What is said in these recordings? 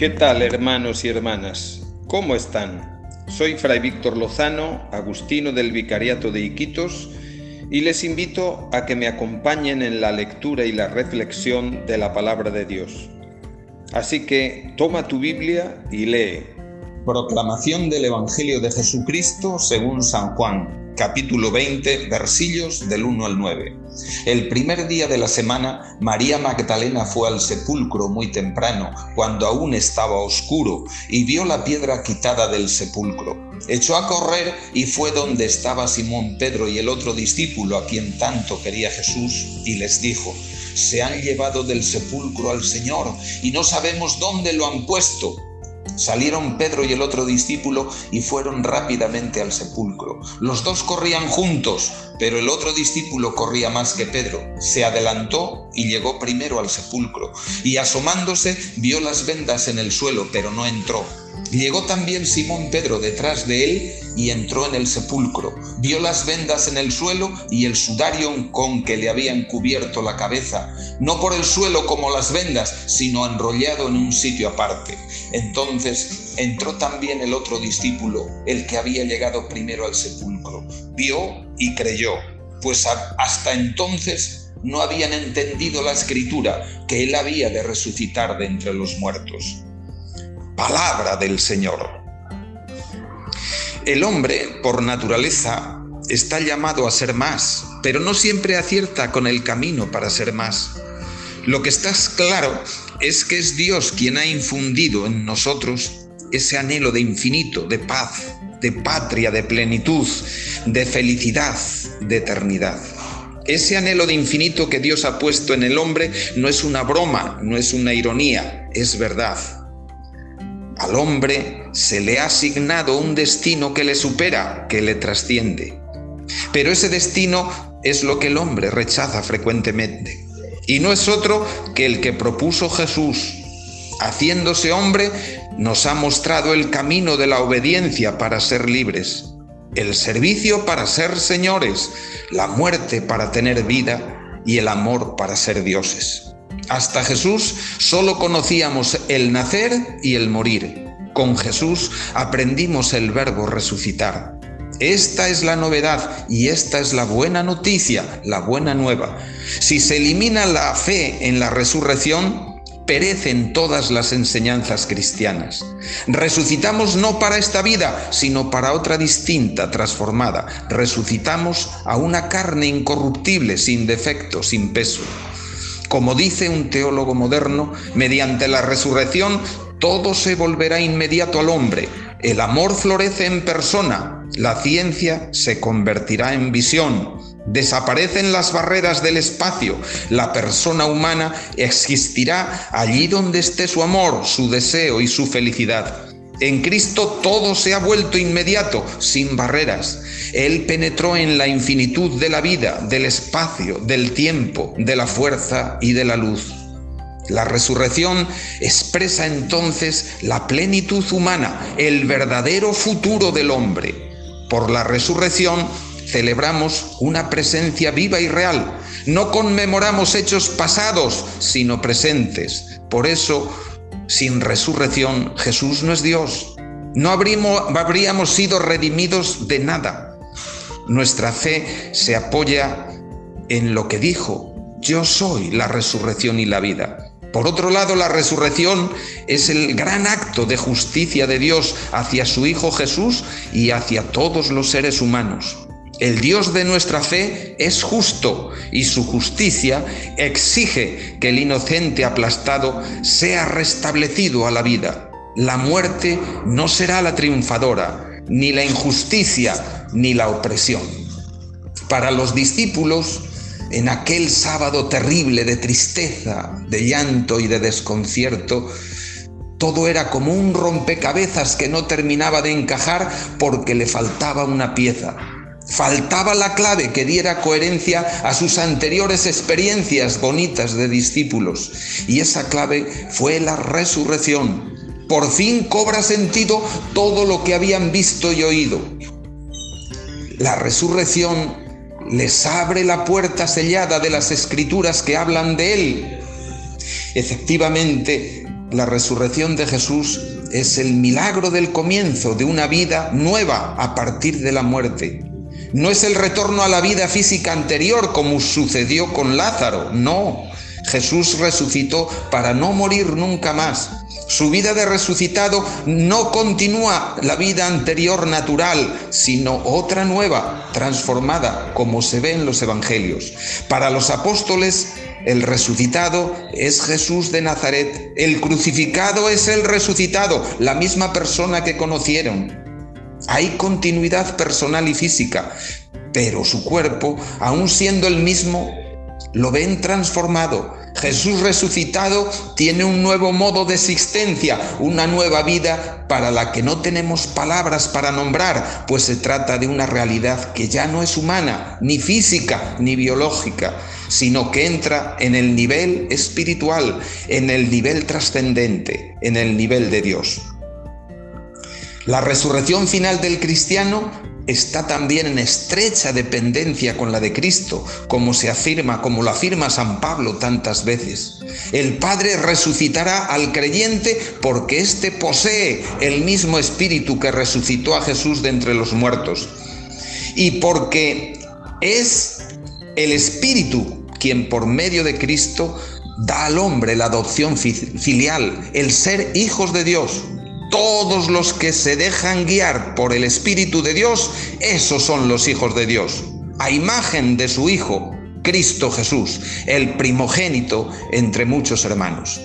¿Qué tal hermanos y hermanas? ¿Cómo están? Soy Fray Víctor Lozano, agustino del Vicariato de Iquitos, y les invito a que me acompañen en la lectura y la reflexión de la palabra de Dios. Así que toma tu Biblia y lee. Proclamación del Evangelio de Jesucristo según San Juan capítulo 20, versillos del 1 al 9. El primer día de la semana, María Magdalena fue al sepulcro muy temprano, cuando aún estaba oscuro, y vio la piedra quitada del sepulcro. Echó a correr y fue donde estaba Simón Pedro y el otro discípulo a quien tanto quería Jesús, y les dijo, se han llevado del sepulcro al Señor y no sabemos dónde lo han puesto. Salieron Pedro y el otro discípulo y fueron rápidamente al sepulcro. Los dos corrían juntos, pero el otro discípulo corría más que Pedro. Se adelantó y llegó primero al sepulcro, y asomándose vio las vendas en el suelo, pero no entró. Llegó también Simón Pedro detrás de él y entró en el sepulcro. Vio las vendas en el suelo y el sudario con que le habían cubierto la cabeza, no por el suelo como las vendas, sino enrollado en un sitio aparte. Entonces entró también el otro discípulo, el que había llegado primero al sepulcro. Vio y creyó, pues hasta entonces no habían entendido la escritura que él había de resucitar de entre los muertos. Palabra del Señor. El hombre, por naturaleza, está llamado a ser más, pero no siempre acierta con el camino para ser más. Lo que está claro es que es Dios quien ha infundido en nosotros ese anhelo de infinito, de paz, de patria, de plenitud, de felicidad, de eternidad. Ese anhelo de infinito que Dios ha puesto en el hombre no es una broma, no es una ironía, es verdad. Al hombre se le ha asignado un destino que le supera, que le trasciende. Pero ese destino es lo que el hombre rechaza frecuentemente. Y no es otro que el que propuso Jesús. Haciéndose hombre, nos ha mostrado el camino de la obediencia para ser libres, el servicio para ser señores, la muerte para tener vida y el amor para ser dioses. Hasta Jesús solo conocíamos el nacer y el morir. Con Jesús aprendimos el verbo resucitar. Esta es la novedad y esta es la buena noticia, la buena nueva. Si se elimina la fe en la resurrección, perecen todas las enseñanzas cristianas. Resucitamos no para esta vida, sino para otra distinta, transformada. Resucitamos a una carne incorruptible, sin defecto, sin peso. Como dice un teólogo moderno, mediante la resurrección todo se volverá inmediato al hombre. El amor florece en persona, la ciencia se convertirá en visión, desaparecen las barreras del espacio, la persona humana existirá allí donde esté su amor, su deseo y su felicidad. En Cristo todo se ha vuelto inmediato, sin barreras. Él penetró en la infinitud de la vida, del espacio, del tiempo, de la fuerza y de la luz. La resurrección expresa entonces la plenitud humana, el verdadero futuro del hombre. Por la resurrección celebramos una presencia viva y real. No conmemoramos hechos pasados, sino presentes. Por eso sin resurrección Jesús no es Dios. No habríamos, sido redimidos de nada. Nuestra fe se apoya en lo que dijo, yo soy la resurrección y la vida. Por otro lado, la resurrección es el gran acto de justicia de Dios hacia su Hijo Jesús y hacia todos los seres humanos. El Dios de nuestra fe es justo y su justicia exige que el inocente aplastado sea restablecido a la vida. La muerte no será la triunfadora, ni la injusticia, ni la opresión. Para los discípulos, en aquel sábado terrible de tristeza, de llanto y de desconcierto, todo era como un rompecabezas que no terminaba de encajar porque le faltaba una pieza. Faltaba la clave que diera coherencia a sus anteriores experiencias bonitas de discípulos. Y esa clave fue la resurrección. Por fin cobra sentido todo lo que habían visto y oído. La resurrección les abre la puerta sellada de las escrituras que hablan de Él. Efectivamente, la resurrección de Jesús es el milagro del comienzo de una vida nueva a partir de la muerte. No es el retorno a la vida física anterior como sucedió con Lázaro, no. Jesús resucitó para no morir nunca más. Su vida de resucitado no continúa la vida anterior natural, sino otra nueva, transformada, como se ve en los evangelios. Para los apóstoles, el resucitado es Jesús de Nazaret. El crucificado es el resucitado, la misma persona que conocieron. Hay continuidad personal y física, pero su cuerpo, aun siendo el mismo, lo ven transformado. Jesús resucitado tiene un nuevo modo de existencia, una nueva vida para la que no tenemos palabras para nombrar, pues se trata de una realidad que ya no es humana, ni física, ni biológica, sino que entra en el nivel espiritual, en el nivel trascendente, en el nivel de Dios. La resurrección final del cristiano está también en estrecha dependencia con la de Cristo, como se afirma, como lo afirma San Pablo tantas veces. El Padre resucitará al creyente porque éste posee el mismo espíritu que resucitó a Jesús de entre los muertos. Y porque es el espíritu quien por medio de Cristo da al hombre la adopción filial, el ser hijos de Dios. Todos los que se dejan guiar por el Espíritu de Dios, esos son los hijos de Dios, a imagen de su Hijo, Cristo Jesús, el primogénito entre muchos hermanos.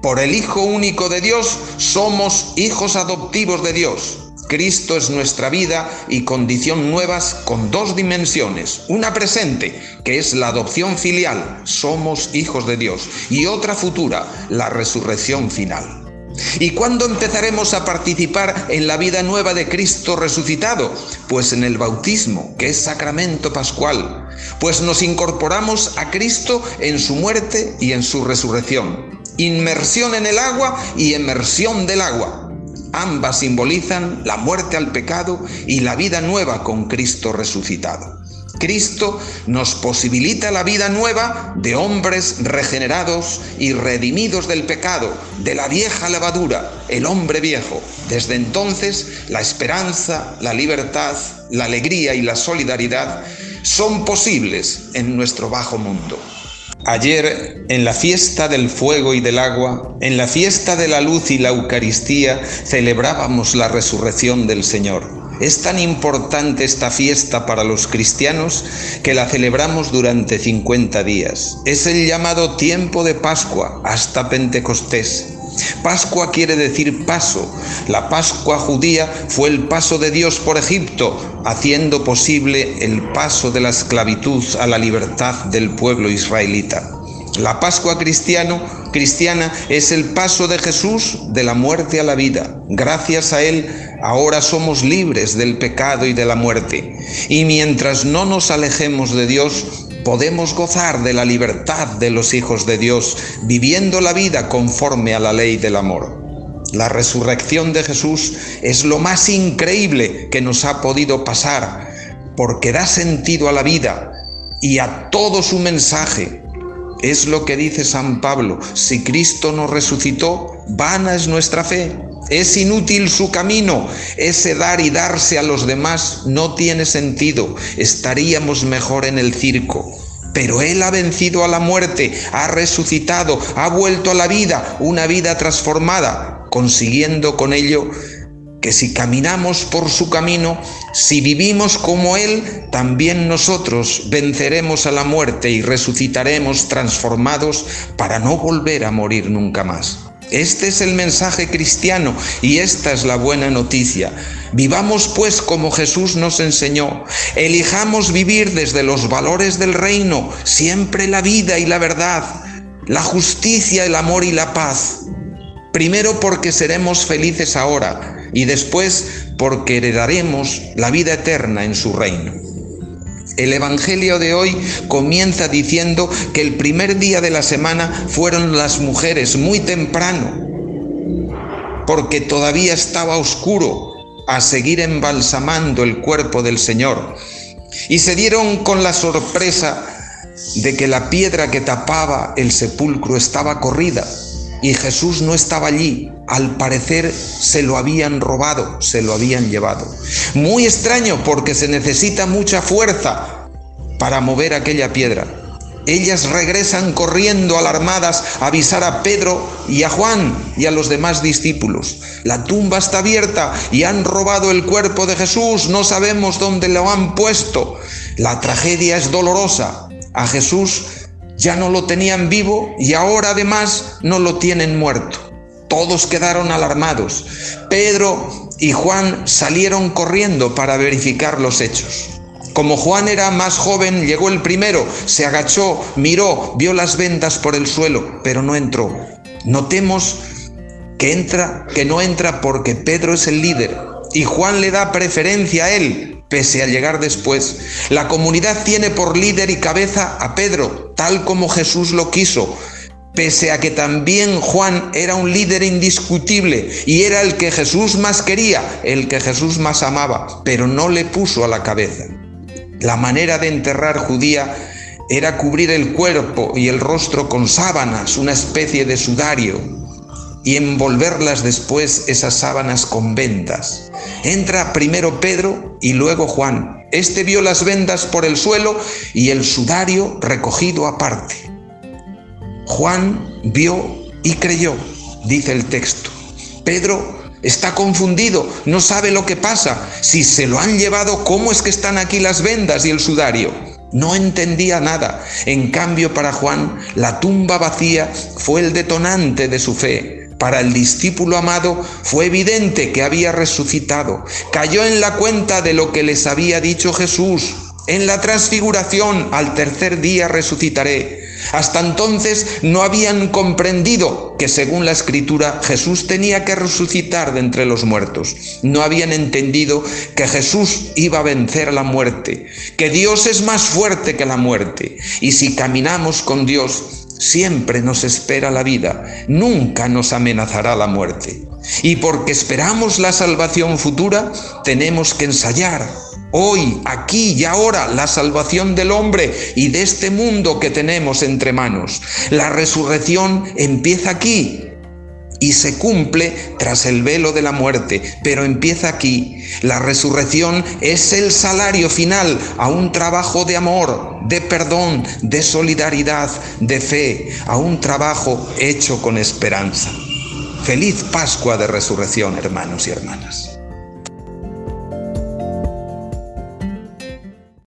Por el Hijo único de Dios somos hijos adoptivos de Dios. Cristo es nuestra vida y condición nuevas con dos dimensiones. Una presente, que es la adopción filial, somos hijos de Dios, y otra futura, la resurrección final. ¿Y cuándo empezaremos a participar en la vida nueva de Cristo resucitado? Pues en el bautismo, que es sacramento pascual. Pues nos incorporamos a Cristo en su muerte y en su resurrección. Inmersión en el agua y emersión del agua. Ambas simbolizan la muerte al pecado y la vida nueva con Cristo resucitado. Cristo nos posibilita la vida nueva de hombres regenerados y redimidos del pecado, de la vieja levadura, el hombre viejo. Desde entonces, la esperanza, la libertad, la alegría y la solidaridad son posibles en nuestro bajo mundo. Ayer, en la fiesta del fuego y del agua, en la fiesta de la luz y la Eucaristía, celebrábamos la resurrección del Señor. Es tan importante esta fiesta para los cristianos que la celebramos durante 50 días. Es el llamado tiempo de Pascua hasta Pentecostés. Pascua quiere decir paso. La Pascua judía fue el paso de Dios por Egipto, haciendo posible el paso de la esclavitud a la libertad del pueblo israelita. La Pascua cristiano, cristiana es el paso de Jesús de la muerte a la vida. Gracias a Él ahora somos libres del pecado y de la muerte. Y mientras no nos alejemos de Dios, podemos gozar de la libertad de los hijos de Dios, viviendo la vida conforme a la ley del amor. La resurrección de Jesús es lo más increíble que nos ha podido pasar, porque da sentido a la vida y a todo su mensaje, es lo que dice San Pablo, si Cristo nos resucitó, vana es nuestra fe. Es inútil su camino, ese dar y darse a los demás no tiene sentido, estaríamos mejor en el circo. Pero Él ha vencido a la muerte, ha resucitado, ha vuelto a la vida, una vida transformada, consiguiendo con ello que si caminamos por su camino, si vivimos como Él, también nosotros venceremos a la muerte y resucitaremos transformados para no volver a morir nunca más. Este es el mensaje cristiano y esta es la buena noticia. Vivamos pues como Jesús nos enseñó. Elijamos vivir desde los valores del reino, siempre la vida y la verdad, la justicia, el amor y la paz. Primero porque seremos felices ahora y después porque heredaremos la vida eterna en su reino. El Evangelio de hoy comienza diciendo que el primer día de la semana fueron las mujeres muy temprano, porque todavía estaba oscuro, a seguir embalsamando el cuerpo del Señor. Y se dieron con la sorpresa de que la piedra que tapaba el sepulcro estaba corrida y Jesús no estaba allí. Al parecer se lo habían robado, se lo habían llevado. Muy extraño porque se necesita mucha fuerza para mover aquella piedra. Ellas regresan corriendo alarmadas a avisar a Pedro y a Juan y a los demás discípulos. La tumba está abierta y han robado el cuerpo de Jesús, no sabemos dónde lo han puesto. La tragedia es dolorosa. A Jesús ya no lo tenían vivo y ahora además no lo tienen muerto. Todos quedaron alarmados. Pedro y Juan salieron corriendo para verificar los hechos. Como Juan era más joven, llegó el primero, se agachó, miró, vio las vendas por el suelo, pero no entró. Notemos que entra, que no entra porque Pedro es el líder y Juan le da preferencia a él, pese a llegar después. La comunidad tiene por líder y cabeza a Pedro, tal como Jesús lo quiso, pese a que también Juan era un líder indiscutible y era el que Jesús más quería, el que Jesús más amaba, pero no le puso a la cabeza. La manera de enterrar judía era cubrir el cuerpo y el rostro con sábanas, una especie de sudario, y envolverlas después esas sábanas con vendas. Entra primero Pedro y luego Juan. Este vio las vendas por el suelo y el sudario recogido aparte. Juan vio y creyó, dice el texto. Pedro Está confundido, no sabe lo que pasa. Si se lo han llevado, ¿cómo es que están aquí las vendas y el sudario? No entendía nada. En cambio, para Juan, la tumba vacía fue el detonante de su fe. Para el discípulo amado fue evidente que había resucitado. Cayó en la cuenta de lo que les había dicho Jesús. En la transfiguración al tercer día resucitaré. Hasta entonces no habían comprendido que según la escritura Jesús tenía que resucitar de entre los muertos. No habían entendido que Jesús iba a vencer la muerte, que Dios es más fuerte que la muerte. Y si caminamos con Dios, siempre nos espera la vida, nunca nos amenazará la muerte. Y porque esperamos la salvación futura, tenemos que ensayar hoy, aquí y ahora, la salvación del hombre y de este mundo que tenemos entre manos. La resurrección empieza aquí y se cumple tras el velo de la muerte, pero empieza aquí. La resurrección es el salario final a un trabajo de amor, de perdón, de solidaridad, de fe, a un trabajo hecho con esperanza. Feliz Pascua de Resurrección, hermanos y hermanas.